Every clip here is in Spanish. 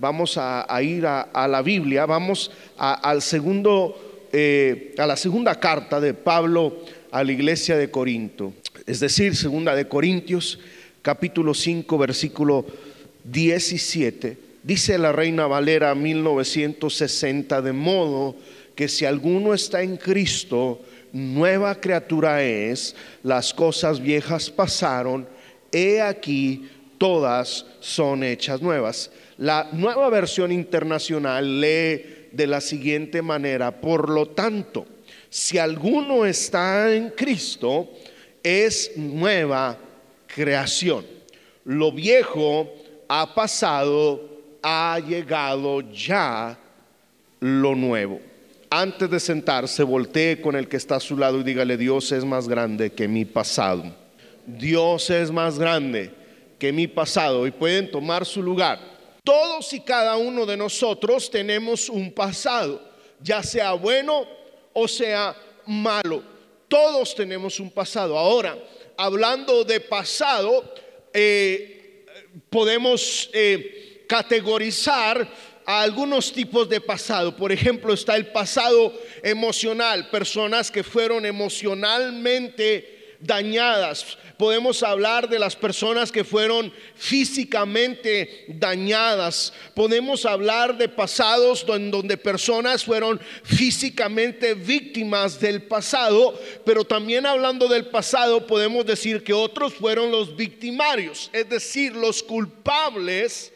Vamos a, ir a, la Biblia, vamos al segundo, eh, a la segunda carta de Pablo a la iglesia de Corinto, es decir, segunda de Corintios, capítulo 5, versículo 17. Dice la Reina Valera 1960, de modo que si alguno está en Cristo, nueva criatura es, las cosas viejas pasaron, he aquí, todas son hechas nuevas. La nueva versión internacional lee de la siguiente manera, por lo tanto, si alguno está en Cristo, es nueva creación. Lo viejo ha pasado, ha llegado ya lo nuevo. Antes de sentarse, voltee con el que está a su lado y dígale, Dios es más grande que mi pasado. Dios es más grande que mi pasado y pueden tomar su lugar. Todos y cada uno de nosotros tenemos un pasado, ya sea bueno o sea malo. Todos tenemos un pasado. Ahora, hablando de pasado, eh, podemos eh, categorizar a algunos tipos de pasado. Por ejemplo, está el pasado emocional, personas que fueron emocionalmente dañadas, podemos hablar de las personas que fueron físicamente dañadas, podemos hablar de pasados donde personas fueron físicamente víctimas del pasado, pero también hablando del pasado podemos decir que otros fueron los victimarios, es decir, los culpables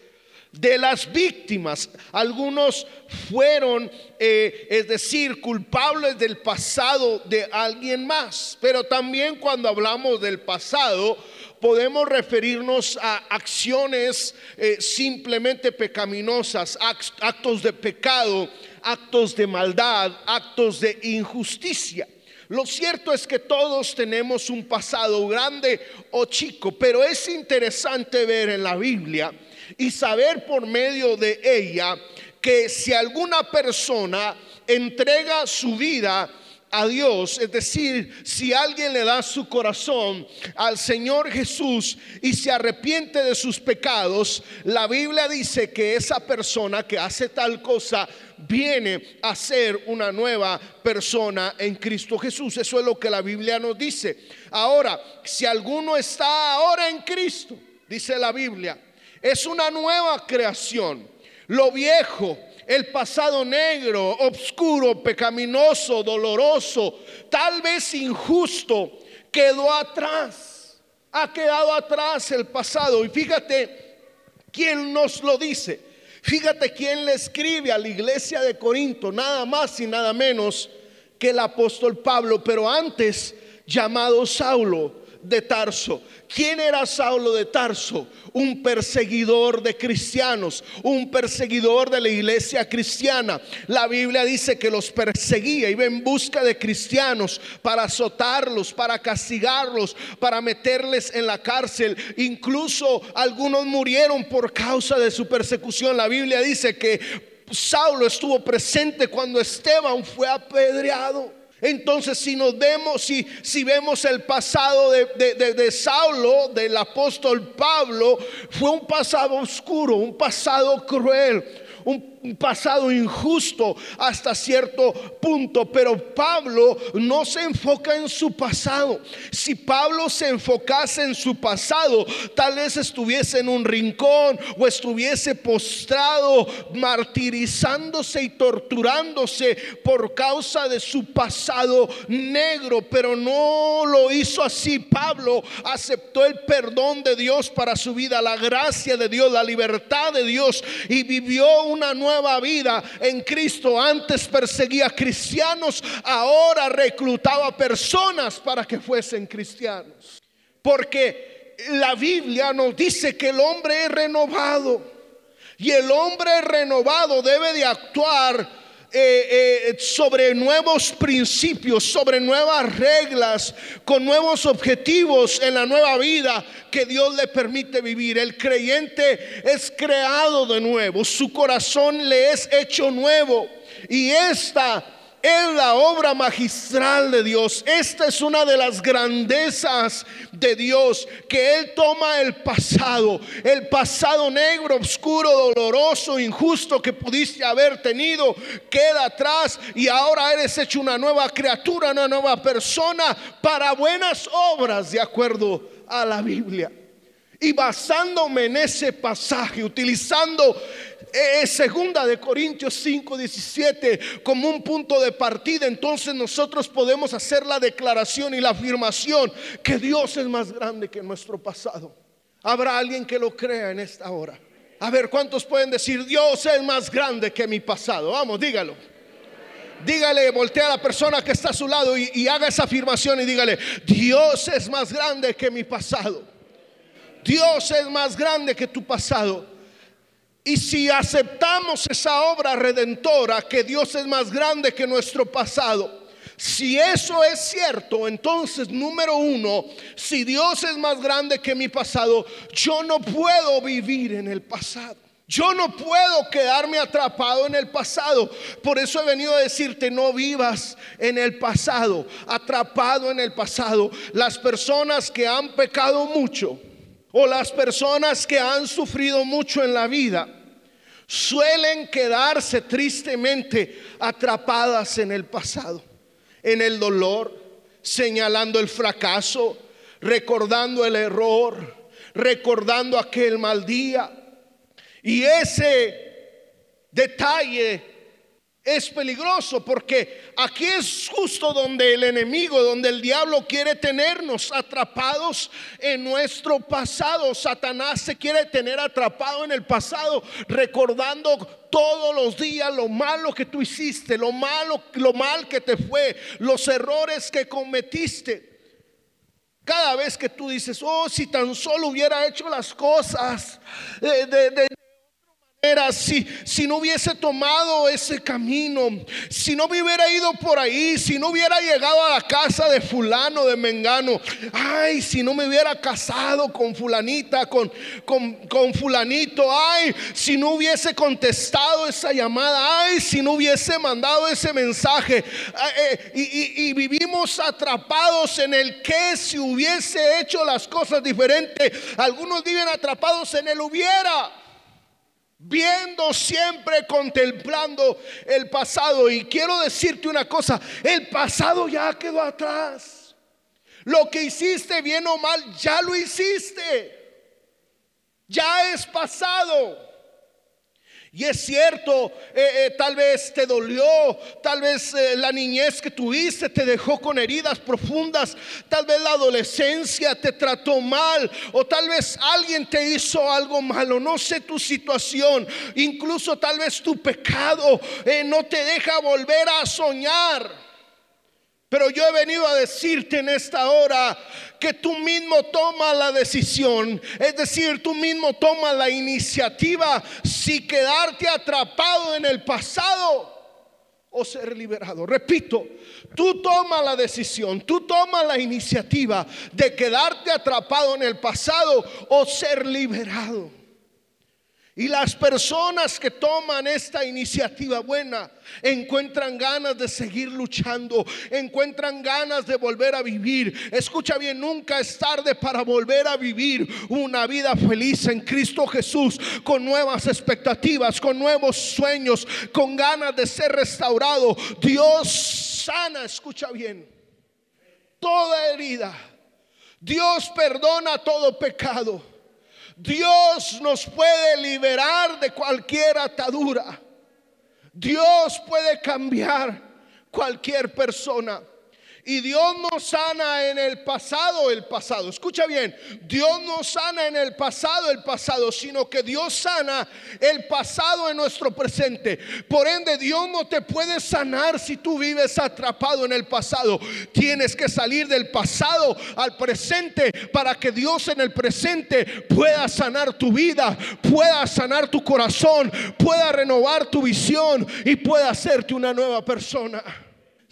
de las víctimas. Algunos fueron, eh, es decir, culpables del pasado de alguien más. Pero también cuando hablamos del pasado, podemos referirnos a acciones eh, simplemente pecaminosas, actos de pecado, actos de maldad, actos de injusticia. Lo cierto es que todos tenemos un pasado grande o chico, pero es interesante ver en la Biblia y saber por medio de ella que si alguna persona entrega su vida a Dios, es decir, si alguien le da su corazón al Señor Jesús y se arrepiente de sus pecados, la Biblia dice que esa persona que hace tal cosa viene a ser una nueva persona en Cristo Jesús. Eso es lo que la Biblia nos dice. Ahora, si alguno está ahora en Cristo, dice la Biblia, es una nueva creación. Lo viejo, el pasado negro, oscuro, pecaminoso, doloroso, tal vez injusto, quedó atrás. Ha quedado atrás el pasado. Y fíjate quién nos lo dice. Fíjate quién le escribe a la iglesia de Corinto, nada más y nada menos que el apóstol Pablo, pero antes llamado Saulo de Tarso. ¿Quién era Saulo de Tarso? Un perseguidor de cristianos, un perseguidor de la iglesia cristiana. La Biblia dice que los perseguía, iba en busca de cristianos para azotarlos, para castigarlos, para meterles en la cárcel. Incluso algunos murieron por causa de su persecución. La Biblia dice que Saulo estuvo presente cuando Esteban fue apedreado. Entonces, si nos vemos, si, si vemos el pasado de, de, de, Saulo, del apóstol Pablo, fue un pasado oscuro, un pasado cruel, un pasado injusto hasta cierto punto, pero Pablo no se enfoca en su pasado. Si Pablo se enfocase en su pasado, tal vez estuviese en un rincón o estuviese postrado, martirizándose y torturándose por causa de su pasado negro, pero no lo hizo así. Pablo aceptó el perdón de Dios para su vida, la gracia de Dios, la libertad de Dios y vivió una nueva vida en Cristo. Antes perseguía cristianos, ahora reclutaba personas para que fuesen cristianos. Porque la Biblia nos dice que el hombre es renovado. Y el hombre renovado debe de actuar eh, eh, sobre nuevos principios, sobre nuevas reglas, con nuevos objetivos en la nueva vida que Dios le permite vivir. El creyente es creado de nuevo, su corazón le es hecho nuevo. Y esta es la obra magistral de Dios. Esta es una de las grandezas de Dios, que Él toma el pasado, el pasado negro, oscuro, doloroso, injusto que pudiste haber tenido, queda atrás y ahora eres hecho una nueva criatura, una nueva persona para buenas obras, de acuerdo a la Biblia. Y basándome en ese pasaje, utilizando es segunda de Corintios 5, 17 como un punto de partida, entonces nosotros podemos hacer la declaración y la afirmación que Dios es más grande que nuestro pasado. Habrá alguien que lo crea en esta hora. A ver, ¿cuántos pueden decir Dios es más grande que mi pasado? Vamos, dígalo. Dígale, voltea a la persona que está a su lado y haga esa afirmación y dígale, Dios es más grande que mi pasado. Dios es más grande que tu pasado. Y si aceptamos esa obra redentora, que Dios es más grande que nuestro pasado, si eso es cierto, entonces número uno, si Dios es más grande que mi pasado, yo no puedo vivir en el pasado. Yo no puedo quedarme atrapado en el pasado. Por eso he venido a decirte, no vivas en el pasado, atrapado en el pasado. Las personas que han pecado mucho, o las personas que han sufrido mucho en la vida suelen quedarse tristemente atrapadas en el pasado, en el dolor, señalando el fracaso, recordando el error, recordando aquel mal día. Y ese detalle es peligroso porque aquí es justo donde el enemigo, donde el diablo quiere tenernos atrapados en nuestro pasado. Satanás se quiere tener atrapado en el pasado, recordando todos los días lo malo que tú hiciste, lo malo, lo mal que te fue, los errores que cometiste. Cada vez que tú dices, oh, si tan solo hubiera hecho las cosas de, de, si, si no hubiese tomado ese camino, si no me hubiera ido por ahí, si no hubiera llegado a la casa de fulano, de Mengano, ay, si no me hubiera casado con fulanita, con, con, fulanito, ay, si no hubiese contestado esa llamada, ay, si no hubiese mandado ese mensaje, eh, y, y vivimos atrapados en el que si hubiese hecho las cosas diferentes, algunos viven atrapados en el hubiera viendo siempre, contemplando el pasado. Y quiero decirte una cosa, el pasado ya quedó atrás. Lo que hiciste bien o mal, ya lo hiciste. Ya es pasado. Y es cierto, eh, eh, tal vez te dolió, tal vez eh, la niñez que tuviste te dejó con heridas profundas, tal vez la adolescencia te trató mal o tal vez alguien te hizo algo malo, no sé tu situación, incluso tal vez tu pecado no te deja volver a soñar. Pero yo he venido a decirte en esta hora que tú mismo tomas la decisión, es decir, tú mismo tomas la iniciativa si quedarte atrapado en el pasado o ser liberado. Repito, tú tomas la decisión, tú tomas la iniciativa de quedarte atrapado en el pasado o ser liberado. Y las personas que toman esta iniciativa buena encuentran ganas de seguir luchando, encuentran ganas de volver a vivir. Escucha bien, nunca es tarde para volver a vivir una vida feliz en Cristo Jesús, con nuevas expectativas, con nuevos sueños, con ganas de ser restaurado. Dios sana, escucha bien, toda herida. Dios perdona todo pecado. Dios nos puede liberar de cualquier atadura. Dios puede cambiar cualquier persona. Y Dios no sana en el pasado el pasado. Escucha bien, Dios no sana en el pasado el pasado, sino que Dios sana el pasado en nuestro presente. Por ende, Dios no te puede sanar si tú vives atrapado en el pasado. Tienes que salir del pasado al presente para que Dios en el presente pueda sanar tu vida, pueda sanar tu corazón, pueda renovar tu visión y pueda hacerte una nueva persona.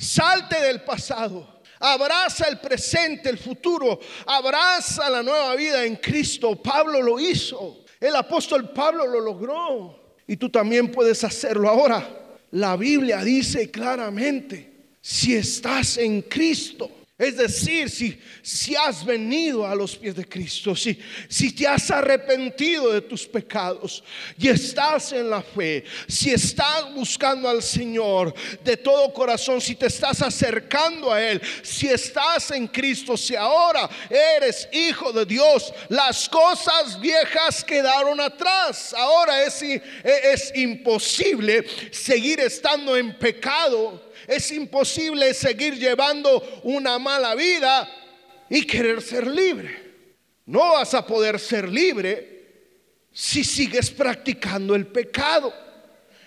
Salte del pasado. Abraza el presente, el futuro. Abraza la nueva vida en Cristo. Pablo lo hizo. El apóstol Pablo lo logró. Y tú también puedes hacerlo. Ahora, la Biblia dice claramente, si estás en Cristo, es decir, si, si has venido a los pies de Cristo, si, si te has arrepentido de tus pecados y estás en la fe, si estás buscando al Señor de todo corazón, si te estás acercando a Él, si estás en Cristo, si ahora eres hijo de Dios, las cosas viejas quedaron atrás. Ahora es, es imposible seguir estando en pecado es imposible seguir llevando una mala vida y querer ser libre. No vas a poder ser libre si sigues practicando el pecado.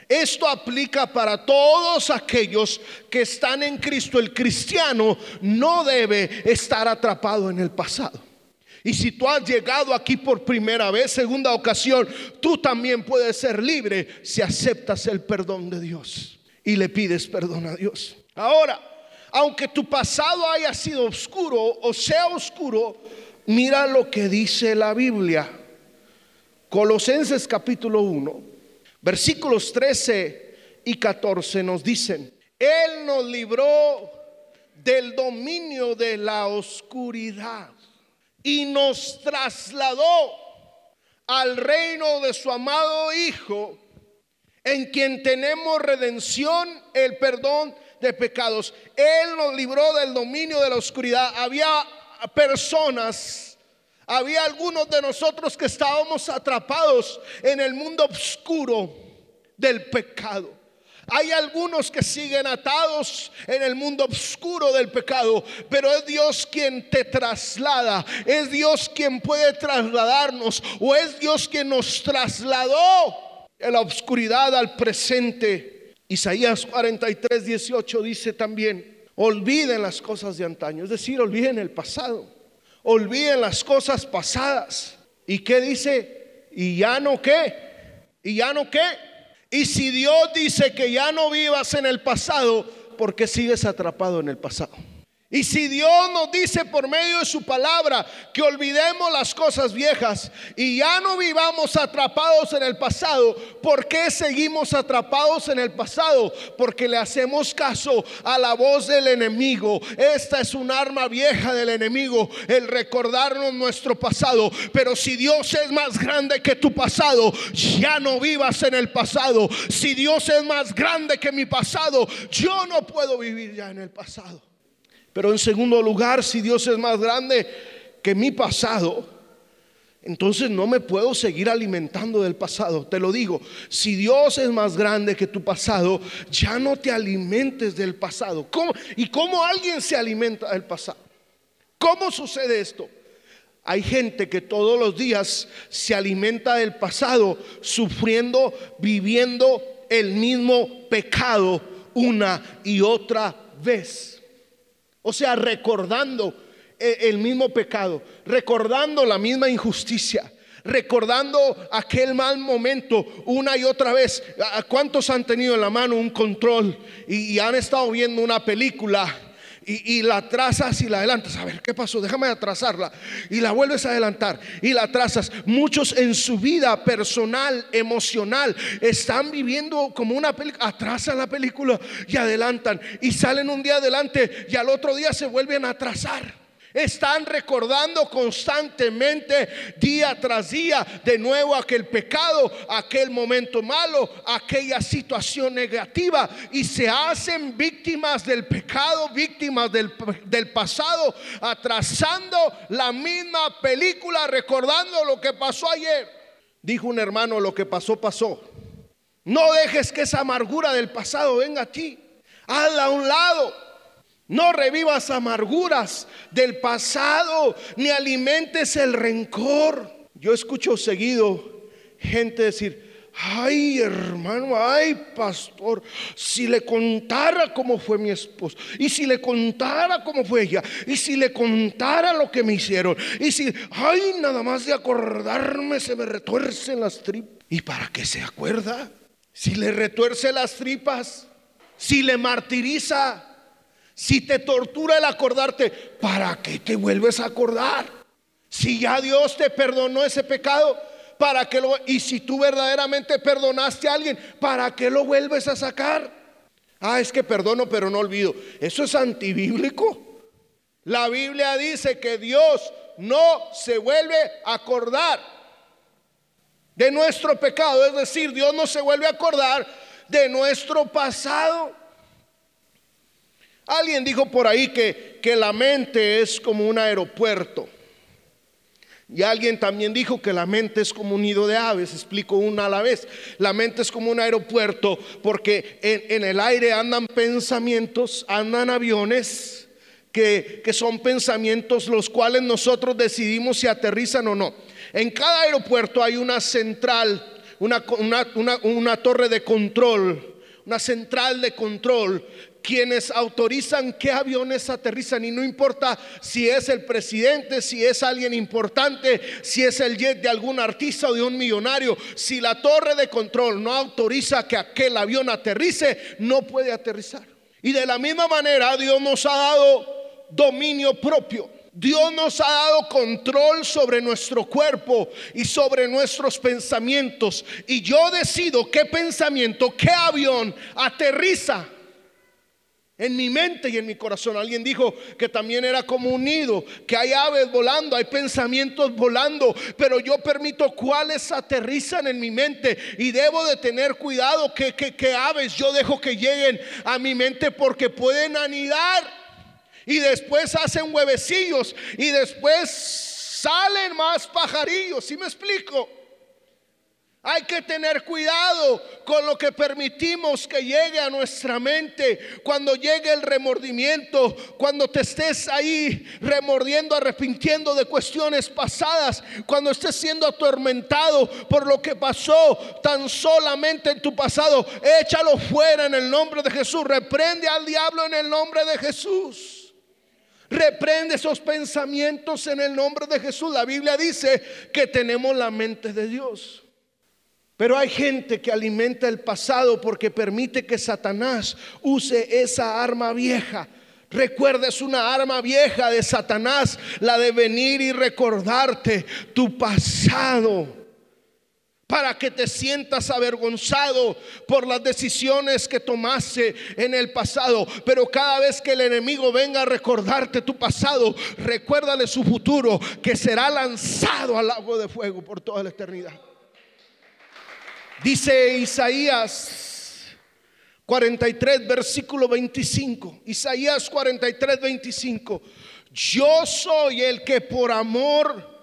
Esto aplica para todos aquellos que están en Cristo. El cristiano no debe estar atrapado en el pasado. Y si tú has llegado aquí por primera vez, segunda ocasión, tú también puedes ser libre si aceptas el perdón de Dios y le pides perdón a Dios. Ahora, aunque tu pasado haya sido oscuro o sea oscuro, mira lo que dice la Biblia. Colosenses capítulo 1, versículos 13 y 14 nos dicen, Él nos libró del dominio de la oscuridad y nos trasladó al reino de su amado Hijo en quien tenemos redención, el perdón de pecados. Él nos libró del dominio de la oscuridad. Había personas, había algunos de nosotros que estábamos atrapados en el mundo oscuro del pecado. Hay algunos que siguen atados en el mundo oscuro del pecado, pero es Dios quien te traslada, es Dios quien puede trasladarnos o es Dios quien nos trasladó la oscuridad al presente. Isaías 43, 18 dice también, olviden las cosas de antaño, es decir, olviden el pasado, olviden las cosas pasadas. ¿Y qué dice? ¿Y ya no qué? ¿Y ya no qué? Y si Dios dice que ya no vivas en el pasado, ¿por qué sigues atrapado en el pasado? Y si Dios nos dice por medio de su palabra que olvidemos las cosas viejas y ya no vivamos atrapados en el pasado, ¿por qué seguimos atrapados en el pasado? Porque le hacemos caso a la voz del enemigo. Esta es un arma vieja del enemigo, el recordarnos nuestro pasado. Pero si Dios es más grande que tu pasado, ya no vivas en el pasado. Si Dios es más grande que mi pasado, yo no puedo vivir ya en el pasado. Pero en segundo lugar, si Dios es más grande que mi pasado, entonces no me puedo seguir alimentando del pasado. Te lo digo, si Dios es más grande que tu pasado, ya no te alimentes del pasado. ¿Y cómo alguien se alimenta del pasado? ¿Cómo sucede esto? Hay gente que todos los días se alimenta del pasado, sufriendo, viviendo el mismo pecado una y otra vez. O sea, recordando eh, el mismo pecado, recordando la misma injusticia, recordando aquel mal momento una y otra vez. ¿Cuántos han tenido en la mano un control y, han estado viendo una película? Y, la trazas y la adelantas. A ver, ¿qué pasó? Déjame atrasarla. Y la vuelves a adelantar y la trazas. Muchos en su vida personal, emocional, están viviendo como una película. Atrasan la película y adelantan. Y salen un día adelante y al otro día se vuelven a atrasar. Están recordando constantemente, día tras día, de nuevo aquel pecado, aquel momento malo, aquella situación negativa y se hacen víctimas del pecado, víctimas del, del pasado, atrasando la misma película, recordando lo que pasó ayer. Dijo un hermano, lo que pasó, pasó. No dejes que esa amargura del pasado venga a ti. Hazla a un lado. No revivas amarguras del pasado, ni alimentes el rencor. Yo escucho seguido gente decir, ay hermano, ay pastor, si le contara cómo fue mi esposo, y si le contara cómo fue ella, y si le contara lo que me hicieron, y si, ay, nada más de acordarme se me retuercen las tripas. ¿Y para qué se acuerda? Si le retuerce las tripas, si le martiriza, si te tortura el acordarte, ¿para qué te vuelves a acordar? Si ya Dios te perdonó ese pecado, ¿para qué lo y si tú verdaderamente perdonaste a alguien, ¿para qué lo vuelves a sacar? Ah, es que perdono pero no olvido. Eso es antibíblico. La Biblia dice que Dios no se vuelve a acordar de nuestro pecado, es decir, Dios no se vuelve a acordar de nuestro pasado. Alguien dijo por ahí que, que la mente es como un aeropuerto. Y alguien también dijo que la mente es como un nido de aves, explico una a la vez. La mente es como un aeropuerto porque en, el aire andan pensamientos, andan aviones que, que, son pensamientos los cuales nosotros decidimos si aterrizan o no. En cada aeropuerto hay una central, una, una, una torre de control una central de control quienes autorizan qué aviones aterrizan y no importa si es el presidente, si es alguien importante, si es el jet de algún artista o de un millonario, si la torre de control no autoriza que aquel avión aterrice, no puede aterrizar. Y de la misma manera Dios nos ha dado dominio propio. Dios nos ha dado control sobre nuestro cuerpo y sobre nuestros pensamientos. Y yo decido qué pensamiento, qué avión aterriza en mi mente y en mi corazón. Alguien dijo que también era como un nido, que hay aves volando, hay pensamientos volando, pero yo permito cuáles aterrizan en mi mente y debo de tener cuidado que, que aves yo dejo que lleguen a mi mente porque pueden anidar y después hacen huevecillos y después salen más pajarillos. ¿Sí me explico? Hay que tener cuidado con lo que permitimos que llegue a nuestra mente. Cuando llegue el remordimiento, cuando te estés ahí remordiendo, arrepintiendo de cuestiones pasadas, cuando estés siendo atormentado por lo que pasó tan solamente en tu pasado, échalo fuera en el nombre de Jesús. Reprende al diablo en el nombre de Jesús. Reprende esos pensamientos en el nombre de Jesús. La Biblia dice que tenemos la mente de Dios. Pero hay gente que alimenta el pasado porque permite que Satanás use esa arma vieja. Recuerda, es una arma vieja de Satanás, la de venir y recordarte tu pasado para que te sientas avergonzado por las decisiones que tomaste en el pasado. Pero cada vez que el enemigo venga a recordarte tu pasado, recuérdale su futuro, que será lanzado al agua de fuego por toda la eternidad. Dice Isaías 43, versículo 25. Isaías 43, 25. Yo soy el que por amor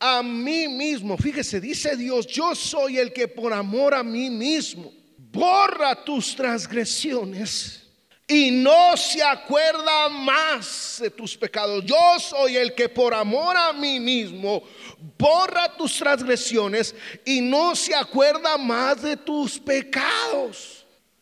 a mí mismo, fíjese, dice Dios, yo soy el que por amor a mí mismo borra tus transgresiones y no se acuerda más de tus pecados. Yo soy el que por amor a mí mismo borra tus transgresiones y no se acuerda más de tus pecados.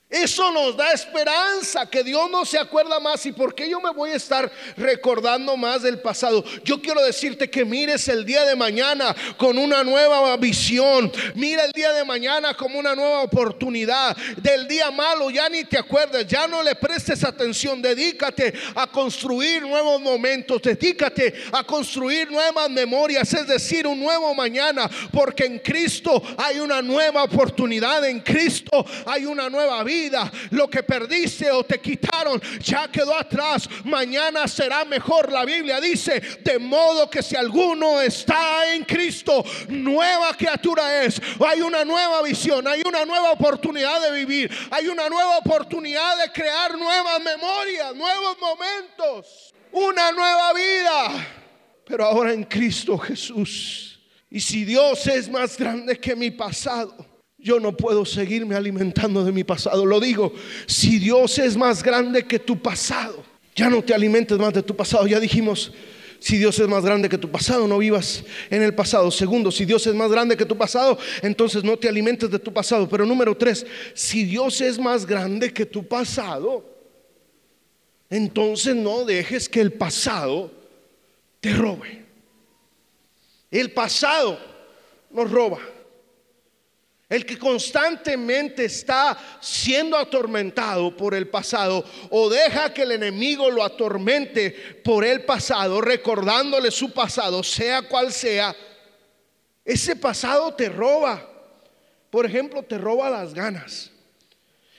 Eso nos da esperanza, que Dios no se acuerda más. ¿Y por qué yo me voy a estar recordando más del pasado? Yo quiero decirte que mires el día de mañana con una nueva visión. Mira el día de mañana como una nueva oportunidad. Del día malo ya ni te acuerdes, ya no le prestes atención. Dedícate a construir nuevos momentos, dedícate a construir nuevas memorias, es decir, un nuevo mañana. Porque en Cristo hay una nueva oportunidad, en Cristo hay una nueva vida lo que perdiste o te quitaron ya quedó atrás. Mañana será mejor. La Biblia dice, de modo que si alguno está en Cristo, nueva criatura es. Hay una nueva visión, hay una nueva oportunidad de vivir, hay una nueva oportunidad de crear nuevas memorias, nuevos momentos, una nueva vida. Pero ahora en Cristo Jesús. Y si Dios es más grande que mi pasado, yo no puedo seguirme alimentando de mi pasado. Lo digo, si Dios es más grande que tu pasado, Ya no te alimentes más de tu pasado. Ya dijimos, si Dios es más grande que tu pasado, no vivas en el pasado. Segundo, si Dios es más grande que tu pasado, entonces no te alimentes de tu pasado. Pero número tres, si Dios es más grande que tu pasado, entonces no dejes que el pasado te robe. El pasado nos roba. El que constantemente está siendo atormentado por el pasado o deja que el enemigo lo atormente por el pasado, recordándole su pasado, sea cual sea, ese pasado te roba. Por ejemplo, te roba las ganas.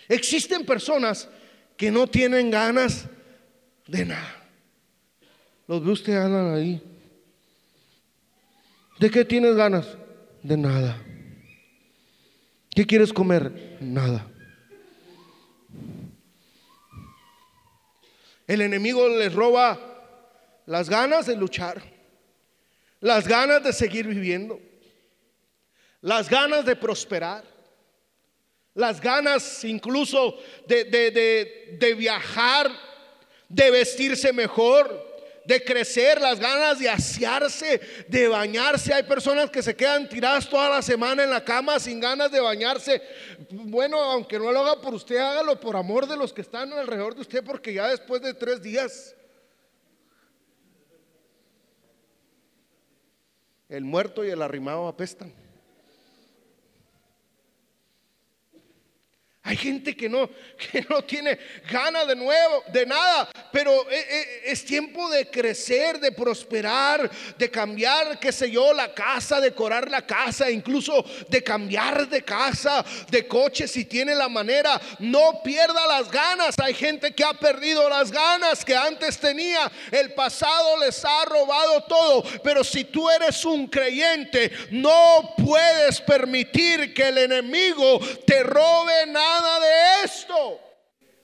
Existen personas que no tienen ganas de nada. Los ve usted andan ahí. ¿De qué tienes ganas? De nada. ¿Qué quieres comer? Nada. El enemigo les roba las ganas de luchar, las ganas de seguir viviendo, las ganas de prosperar, las ganas incluso de, de viajar, de vestirse mejor, de crecer, las ganas de asearse, de bañarse. Hay personas que se quedan tiradas toda la semana en la cama sin ganas de bañarse. Bueno, aunque no lo haga por usted, hágalo por amor de los que están alrededor de usted, porque ya después de tres días, el muerto y el arrimado apestan. Hay gente que no, que no tiene ganas de nuevo, de nada, pero eh, eh, es tiempo de crecer, de prosperar, de cambiar, qué sé yo, la casa, decorar la casa, incluso de cambiar de casa, de coche si tiene la manera. No pierda las ganas. Hay gente que ha perdido las ganas que antes tenía. El pasado les ha robado todo, pero si tú eres un creyente, no puedes permitir que el enemigo te robe nada de esto.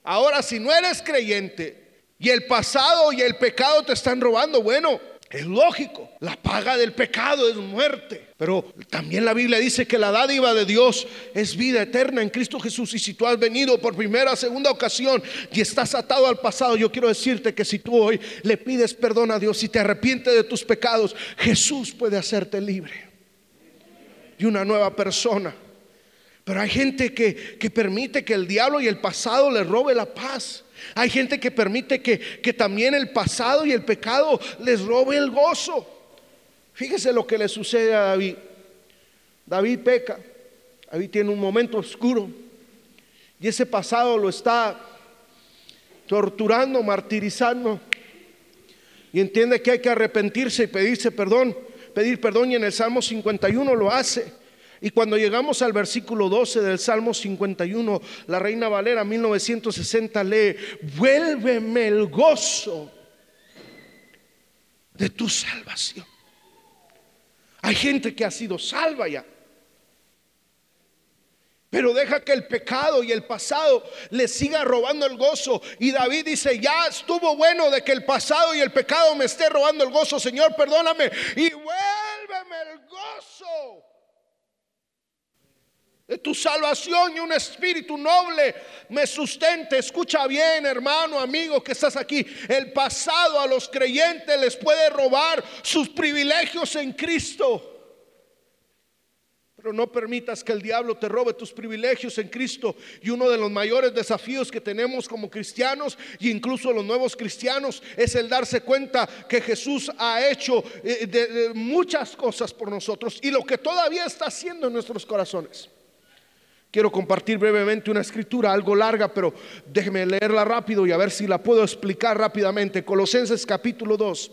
Ahora, si no eres creyente y el pasado y el pecado te están robando, bueno, es lógico. La paga del pecado es muerte. Pero también la Biblia dice que la dádiva de Dios es vida eterna en Cristo Jesús. Y si tú has venido por primera, segunda ocasión y estás atado al pasado, yo quiero decirte que si tú hoy le pides perdón a Dios y te arrepientes de tus pecados, Jesús puede hacerte libre y una nueva persona. Pero hay gente que, permite que el diablo y el pasado le robe la paz. Hay gente que permite que, que también el pasado y el pecado les robe el gozo. Fíjese lo que le sucede a David. David peca. David tiene un momento oscuro. Y ese pasado lo está torturando, martirizando. Y entiende que hay que arrepentirse y pedirse perdón, pedir perdón. Y en el Salmo 51 lo hace. Y cuando llegamos al versículo 12 del Salmo 51, la Reina Valera 1960 lee, vuélveme el gozo de tu salvación. Hay gente que ha sido salva ya. Pero deja que el pecado y el pasado le siga robando el gozo. Y David dice, ya estuvo bueno de que el pasado y el pecado me esté robando el gozo. Señor, perdóname. Y vuélveme el gozo tu salvación y un espíritu noble me sustente. Escucha bien, hermano, amigo que estás aquí. El pasado a los creyentes les puede robar sus privilegios en Cristo. Pero no permitas que el diablo te robe tus privilegios en Cristo. Y uno de los mayores desafíos que tenemos como cristianos e incluso los nuevos cristianos es el darse cuenta que Jesús ha hecho eh, muchas cosas por nosotros y lo que todavía está haciendo en nuestros corazones. Quiero compartir brevemente una escritura algo larga, pero déjeme leerla rápido y a ver si la puedo explicar rápidamente. Colosenses capítulo 2,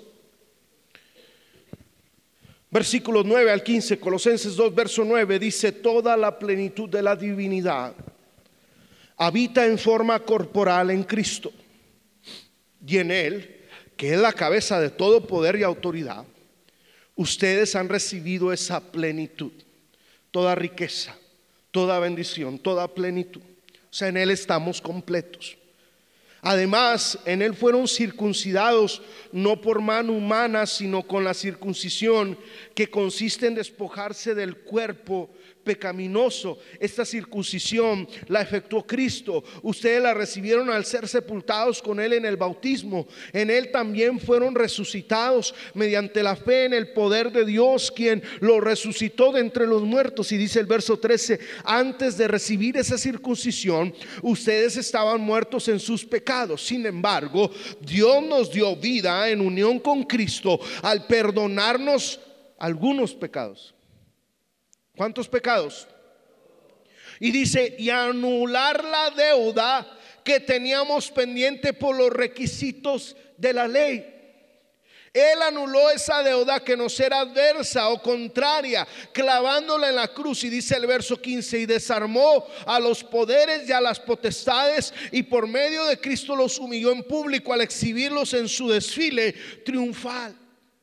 versículos 9 al 15. Colosenses 2, verso 9 dice, toda la plenitud de la divinidad habita en forma corporal en Cristo. Y en Él, que es la cabeza de todo poder y autoridad, ustedes han recibido esa plenitud, toda riqueza toda bendición, toda plenitud. O sea, en Él estamos completos. Además, en él fueron circuncidados no por mano humana, sino con la circuncisión que consiste en despojarse del cuerpo pecaminoso. Esta circuncisión la efectuó Cristo. Ustedes la recibieron al ser sepultados con Él en el bautismo. En Él también fueron resucitados mediante la fe en el poder de Dios, quien lo resucitó de entre los muertos. Y dice el verso 13, antes de recibir esa circuncisión, ustedes estaban muertos en sus pecados. Sin embargo, Dios nos dio vida en unión con Cristo al perdonarnos algunos pecados. ¿Cuántos pecados? Y dice, y anular la deuda que teníamos pendiente por los requisitos de la ley. Él anuló esa deuda que nos era adversa o contraria, clavándola en la cruz. Y dice el verso 15, y desarmó a los poderes y a las potestades y por medio de Cristo los humilló en público al exhibirlos en su desfile triunfal.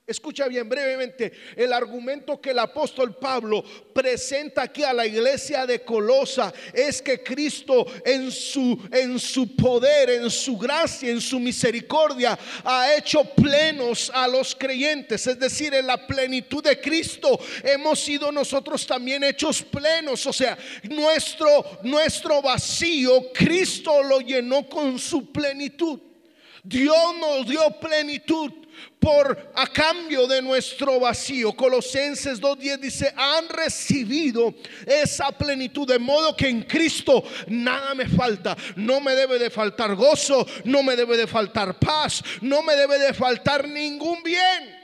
Escucha bien brevemente el argumento que el apóstol Pablo presenta aquí a la iglesia de Colosa. Es que Cristo en su en su poder, en su gracia, en su misericordia ha hecho plenos a los creyentes, es decir, en la plenitud de Cristo hemos sido nosotros también hechos plenos, o sea, nuestro nuestro vacío Cristo lo llenó con su plenitud. Dios nos dio plenitud por a cambio de nuestro vacío. Colosenses 2:10 dice, "Han recibido esa plenitud de modo que en Cristo nada me falta. No me debe de faltar gozo, no me debe de faltar paz, no me debe de faltar ningún bien."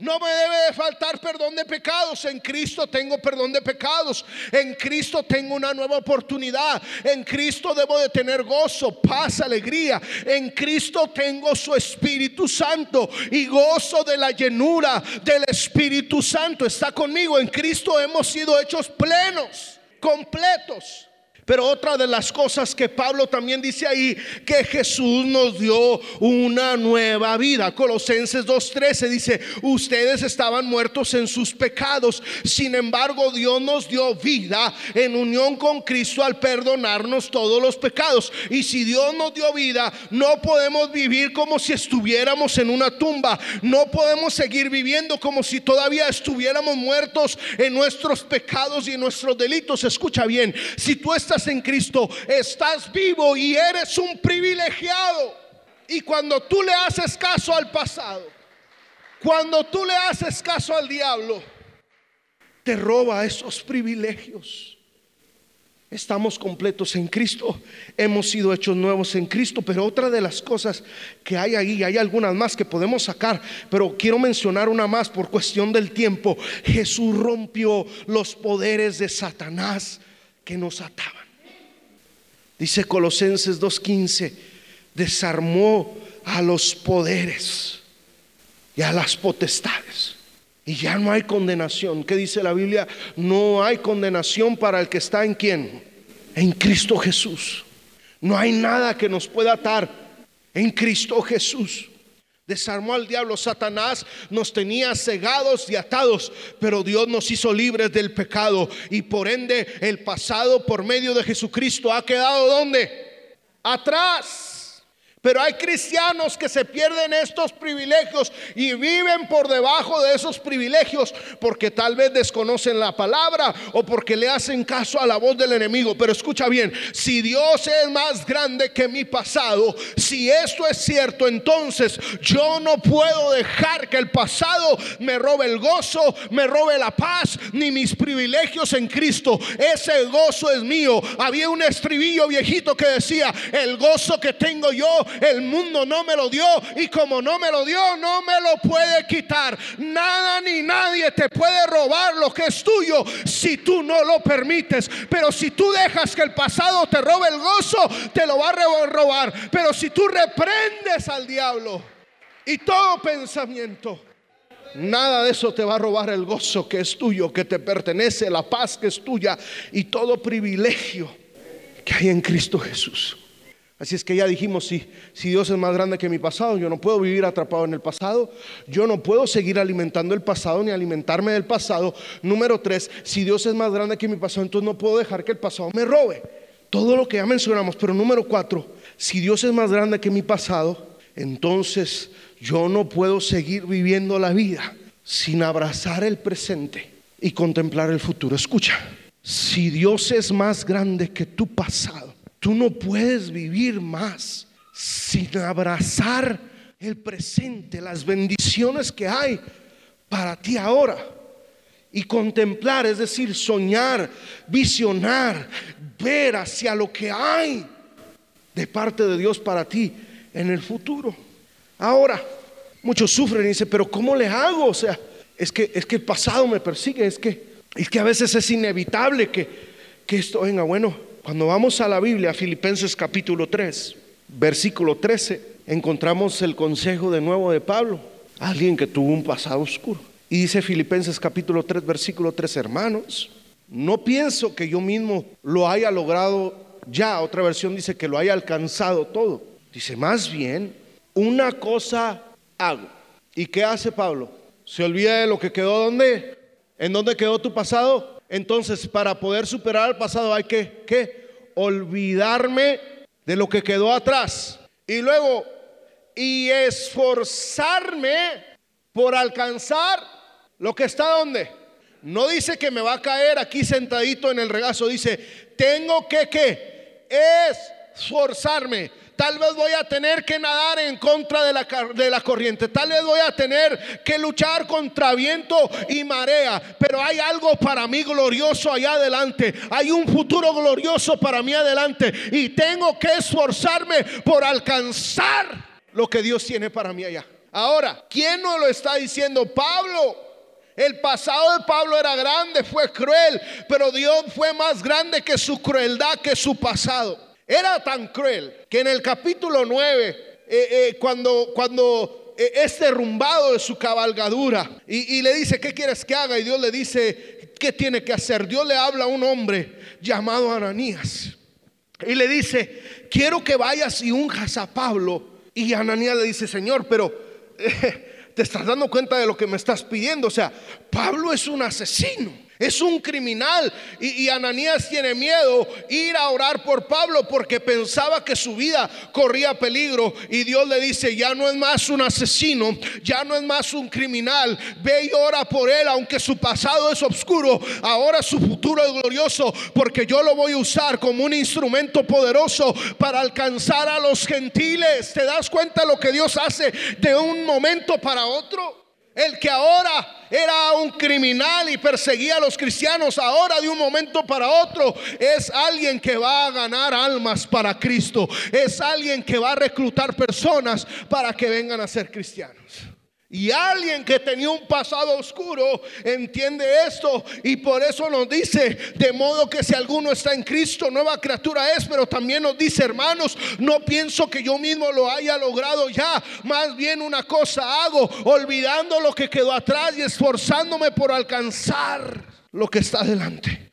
No me debe de faltar perdón de pecados. En Cristo tengo perdón de pecados. En Cristo tengo una nueva oportunidad. En Cristo debo de tener gozo, paz, alegría. En Cristo tengo su Espíritu Santo y gozo de la llenura del Espíritu Santo. Está conmigo. En Cristo hemos sido hechos plenos, completos. Pero otra de las cosas que Pablo también dice ahí, que Jesús nos dio una nueva vida. Colosenses 2.13 dice, ustedes estaban muertos en sus pecados, sin embargo Dios nos dio vida en unión con Cristo al perdonarnos todos los pecados. Y si Dios nos dio vida, no podemos vivir como si estuviéramos en una tumba, no podemos seguir viviendo como si todavía estuviéramos muertos en nuestros pecados y en nuestros delitos. Escucha bien, si tú estás en Cristo, estás vivo y eres un privilegiado. Y cuando tú le haces caso al pasado, cuando tú le haces caso al diablo, te roba esos privilegios. Estamos completos en Cristo, hemos sido hechos nuevos en Cristo, pero otra de las cosas que hay ahí, hay algunas más que podemos sacar, pero quiero mencionar una más por cuestión del tiempo. Jesús rompió los poderes de Satanás que nos ataban. Dice Colosenses 2.15, desarmó a los poderes y a las potestades. Y ya no hay condenación. ¿Qué dice la Biblia? No hay condenación para el que está en quién? En Cristo Jesús. No hay nada que nos pueda atar en Cristo Jesús. Desarmó al diablo. Satanás nos tenía cegados y atados, pero Dios nos hizo libres del pecado. Y por ende el pasado por medio de Jesucristo ha quedado ¿dónde? Atrás. Pero hay cristianos que se pierden estos privilegios y viven por debajo de esos privilegios porque tal vez desconocen la palabra o porque le hacen caso a la voz del enemigo. Pero escucha bien, si Dios es más grande que mi pasado, si esto es cierto, entonces yo no puedo dejar que el pasado me robe el gozo, me robe la paz, ni mis privilegios en Cristo. Ese gozo es mío. Había un estribillo viejito que decía, el gozo que tengo yo el mundo no me lo dio y como no me lo dio, no me lo puede quitar. Nada ni nadie te puede robar lo que es tuyo si tú no lo permites. Pero si tú dejas que el pasado te robe el gozo, te lo va a robar. Pero si tú reprendes al diablo y todo pensamiento, Nada de eso te va a robar el gozo que es tuyo, que te pertenece, la paz que es tuya y todo privilegio que hay en Cristo Jesús. Así es que ya dijimos, si, si Dios es más grande que mi pasado, yo no puedo vivir atrapado en el pasado, yo no puedo seguir alimentando el pasado ni alimentarme del pasado. Número tres, si Dios es más grande que mi pasado, entonces no puedo dejar que el pasado me robe. Todo lo que ya mencionamos, pero número cuatro, si Dios es más grande que mi pasado, entonces yo no puedo seguir viviendo la vida sin abrazar el presente y contemplar el futuro. Escucha, si Dios es más grande que tu pasado, tú no puedes vivir más sin abrazar el presente, las bendiciones que hay para ti ahora. Y contemplar, es decir, soñar, visionar, ver hacia lo que hay de parte de Dios para ti en el futuro. Ahora, muchos sufren y dicen, pero ¿cómo le hago? O sea, es que, es que el pasado me persigue, es que, es que a veces es inevitable que, que esto venga. Bueno, cuando vamos a la Biblia, Filipenses capítulo 3, versículo 13, encontramos el consejo de nuevo de Pablo, alguien que tuvo un pasado oscuro. Y dice Filipenses capítulo 3, versículo 3, hermanos, no pienso que yo mismo lo haya logrado ya, otra versión dice que lo haya alcanzado todo. Dice, más bien, una cosa hago. ¿Y qué hace Pablo? Se olvida de lo que quedó donde, en dónde quedó tu pasado. Entonces, para poder superar el pasado hay que. Olvidarme de lo que quedó atrás. Y luego, y esforzarme por alcanzar lo que está donde. No dice que me va a caer aquí sentadito en el regazo, dice, tengo que qué? esforzarme. Tal vez voy a tener que nadar en contra de la, de la corriente. Tal vez voy a tener que luchar contra viento y marea. Pero hay algo para mí glorioso allá adelante. Hay un futuro glorioso para mí adelante. Y tengo que esforzarme por alcanzar lo que Dios tiene para mí allá. Ahora, ¿quién nos lo está diciendo? Pablo. El pasado de Pablo era grande, fue cruel, pero Dios fue más grande que su crueldad, que su pasado. Era tan cruel que en el capítulo 9, eh, eh, cuando, cuando eh, es derrumbado de su cabalgadura y, y le dice, ¿qué quieres que haga? Y Dios le dice, ¿qué tiene que hacer? Dios le habla a un hombre llamado Ananías y le dice, quiero que vayas y unjas a Pablo. Y Ananías le dice, Señor, pero te estás dando cuenta de lo que me estás pidiendo. O sea, Pablo es un asesino. Es un criminal y, Ananías tiene miedo ir a orar por Pablo porque pensaba que su vida corría peligro y Dios le dice, ya no es más un asesino, ya no es más un criminal, ve y ora por él aunque su pasado es oscuro, ahora su futuro es glorioso porque yo lo voy a usar como un instrumento poderoso para alcanzar a los gentiles. ¿Te das cuenta lo que Dios hace de un momento para otro? El que ahora era un criminal y perseguía a los cristianos, ahora de un momento para otro es alguien que va a ganar almas para Cristo. Es alguien que va a reclutar personas para que vengan a ser cristianos. Y alguien que tenía un pasado oscuro entiende esto y por eso nos dice, de modo que si alguno está en Cristo, nueva criatura es, pero también nos dice, hermanos, no pienso que yo mismo lo haya logrado ya, más bien una cosa hago, olvidando lo que quedó atrás y esforzándome por alcanzar lo que está delante.